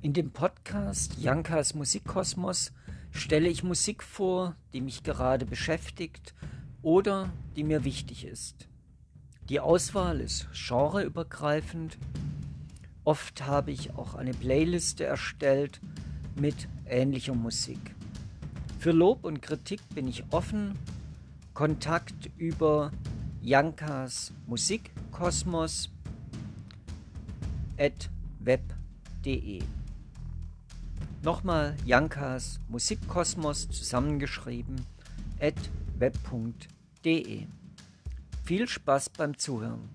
In dem Podcast Jankas Musikkosmos stelle ich Musik vor, die mich gerade beschäftigt oder die mir wichtig ist. Die Auswahl ist genreübergreifend. Oft habe ich auch eine Playliste erstellt mit ähnlicher Musik. Für Lob und Kritik bin ich offen. Kontakt über Jankas Musikkosmos at web.de Nochmal Jankas Musikkosmos zusammengeschrieben at web.de. Viel Spaß beim Zuhören.